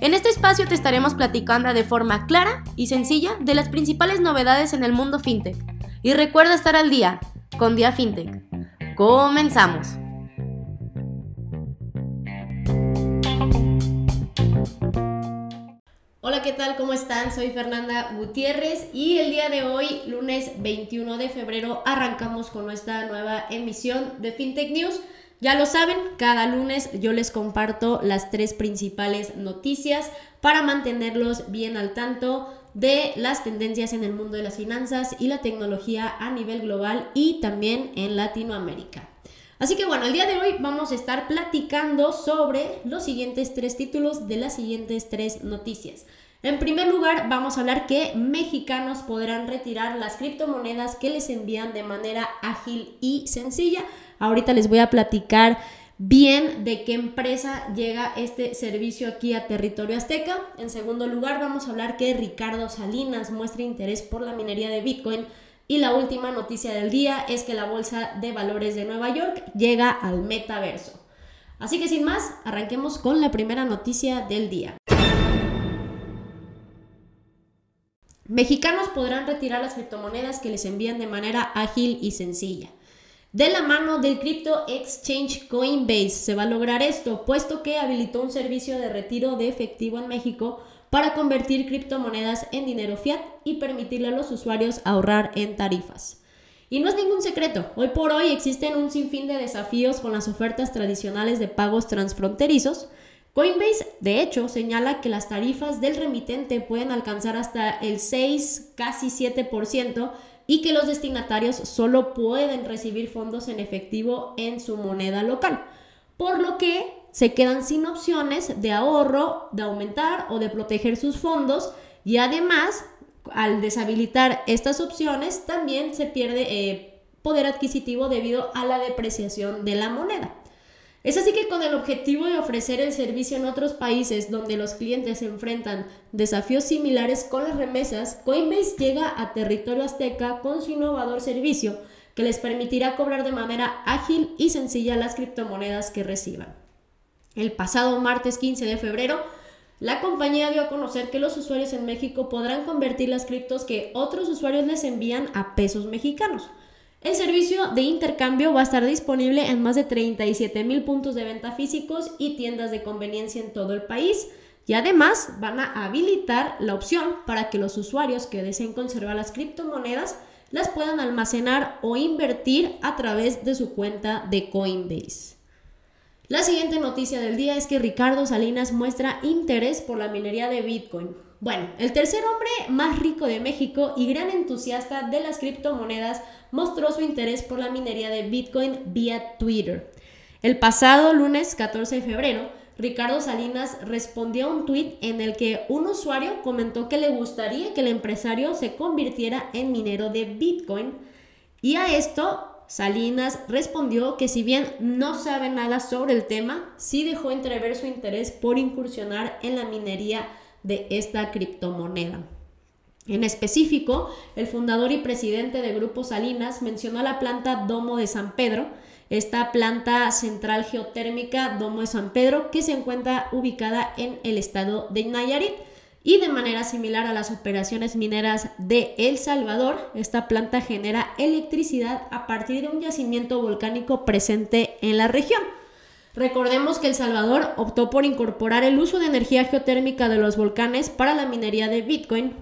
En este espacio te estaremos platicando de forma clara y sencilla de las principales novedades en el mundo FinTech. Y recuerda estar al día con Dia FinTech. Comenzamos. Hola, ¿qué tal? ¿Cómo están? Soy Fernanda Gutiérrez y el día de hoy, lunes 21 de febrero, arrancamos con nuestra nueva emisión de FinTech News. Ya lo saben, cada lunes yo les comparto las tres principales noticias para mantenerlos bien al tanto de las tendencias en el mundo de las finanzas y la tecnología a nivel global y también en Latinoamérica. Así que bueno, el día de hoy vamos a estar platicando sobre los siguientes tres títulos de las siguientes tres noticias. En primer lugar, vamos a hablar que mexicanos podrán retirar las criptomonedas que les envían de manera ágil y sencilla. Ahorita les voy a platicar bien de qué empresa llega este servicio aquí a territorio azteca. En segundo lugar, vamos a hablar que Ricardo Salinas muestra interés por la minería de Bitcoin y la última noticia del día es que la Bolsa de Valores de Nueva York llega al metaverso. Así que sin más, arranquemos con la primera noticia del día. Mexicanos podrán retirar las criptomonedas que les envían de manera ágil y sencilla. De la mano del Crypto Exchange Coinbase se va a lograr esto, puesto que habilitó un servicio de retiro de efectivo en México para convertir criptomonedas en dinero fiat y permitirle a los usuarios ahorrar en tarifas. Y no es ningún secreto, hoy por hoy existen un sinfín de desafíos con las ofertas tradicionales de pagos transfronterizos. Coinbase, de hecho, señala que las tarifas del remitente pueden alcanzar hasta el 6, casi 7%, y que los destinatarios solo pueden recibir fondos en efectivo en su moneda local. Por lo que se quedan sin opciones de ahorro, de aumentar o de proteger sus fondos y además al deshabilitar estas opciones también se pierde eh, poder adquisitivo debido a la depreciación de la moneda. Es así que con el objetivo de ofrecer el servicio en otros países donde los clientes se enfrentan desafíos similares con las remesas, Coinbase llega a territorio azteca con su innovador servicio que les permitirá cobrar de manera ágil y sencilla las criptomonedas que reciban. El pasado martes 15 de febrero, la compañía dio a conocer que los usuarios en México podrán convertir las criptos que otros usuarios les envían a pesos mexicanos. El servicio de intercambio va a estar disponible en más de 37 mil puntos de venta físicos y tiendas de conveniencia en todo el país. Y además van a habilitar la opción para que los usuarios que deseen conservar las criptomonedas las puedan almacenar o invertir a través de su cuenta de Coinbase. La siguiente noticia del día es que Ricardo Salinas muestra interés por la minería de Bitcoin. Bueno, el tercer hombre más rico de México y gran entusiasta de las criptomonedas mostró su interés por la minería de Bitcoin vía Twitter. El pasado lunes 14 de febrero, Ricardo Salinas respondió a un tweet en el que un usuario comentó que le gustaría que el empresario se convirtiera en minero de Bitcoin y a esto Salinas respondió que si bien no sabe nada sobre el tema, sí dejó entrever su interés por incursionar en la minería de esta criptomoneda. En específico, el fundador y presidente de Grupo Salinas mencionó la planta Domo de San Pedro, esta planta central geotérmica Domo de San Pedro que se encuentra ubicada en el estado de Nayarit y de manera similar a las operaciones mineras de El Salvador, esta planta genera electricidad a partir de un yacimiento volcánico presente en la región. Recordemos que El Salvador optó por incorporar el uso de energía geotérmica de los volcanes para la minería de Bitcoin.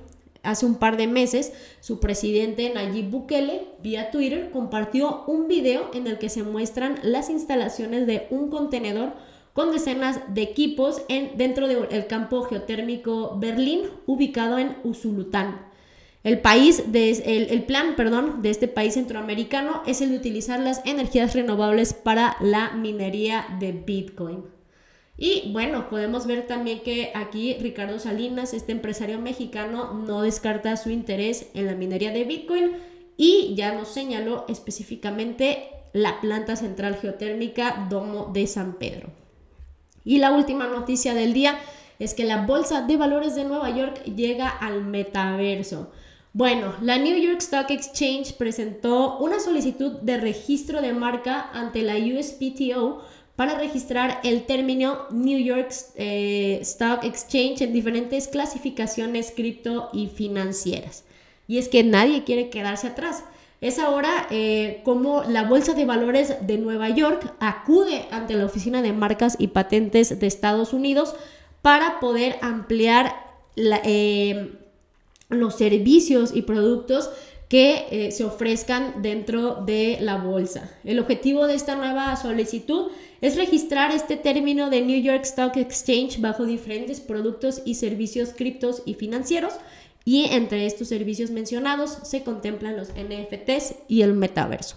Hace un par de meses, su presidente Nayib Bukele, vía Twitter, compartió un video en el que se muestran las instalaciones de un contenedor con decenas de equipos en, dentro del campo geotérmico Berlín, ubicado en Usulután. El, país de, el, plan perdón, de este país centroamericano es el de utilizar las energías renovables para la minería de Bitcoin. Y bueno, podemos ver también que aquí Ricardo Salinas, este empresario mexicano, no descarta su interés en la minería de Bitcoin y ya nos señaló específicamente la planta central geotérmica Domo de San Pedro. Y la última noticia del día es que la Bolsa de Valores de Nueva York llega al metaverso. Bueno, la New York Stock Exchange presentó una solicitud de registro de marca ante la USPTO para registrar el término New York eh, Stock Exchange en diferentes clasificaciones cripto y financieras. Y es que nadie quiere quedarse atrás. Es ahora eh, como la Bolsa de Valores de Nueva York acude ante la Oficina de Marcas y Patentes de Estados Unidos para poder ampliar eh, los servicios y productos que eh, se ofrezcan dentro de la bolsa. El objetivo de esta nueva solicitud es registrar este término de New York Stock Exchange bajo diferentes productos y servicios criptos y financieros y entre estos servicios mencionados se contemplan los NFTs y el metaverso.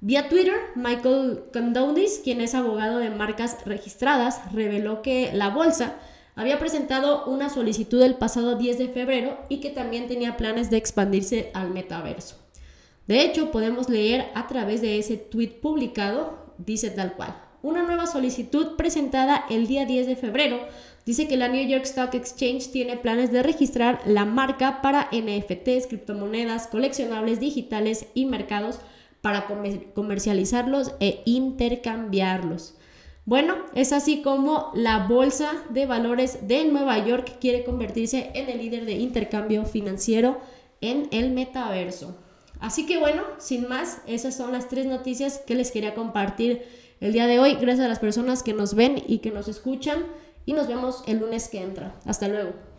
Vía Twitter, Michael Condonis, quien es abogado de marcas registradas, reveló que la bolsa había presentado una solicitud el pasado 10 de febrero y que también tenía planes de expandirse al metaverso. De hecho, podemos leer a través de ese tweet publicado, dice tal cual. Una nueva solicitud presentada el día 10 de febrero dice que la New York Stock Exchange tiene planes de registrar la marca para NFTs, criptomonedas, coleccionables digitales y mercados para comercializarlos e intercambiarlos. Bueno, es así como la Bolsa de Valores de Nueva York quiere convertirse en el líder de intercambio financiero en el metaverso. Así que bueno, sin más, esas son las tres noticias que les quería compartir el día de hoy. Gracias a las personas que nos ven y que nos escuchan y nos vemos el lunes que entra. Hasta luego.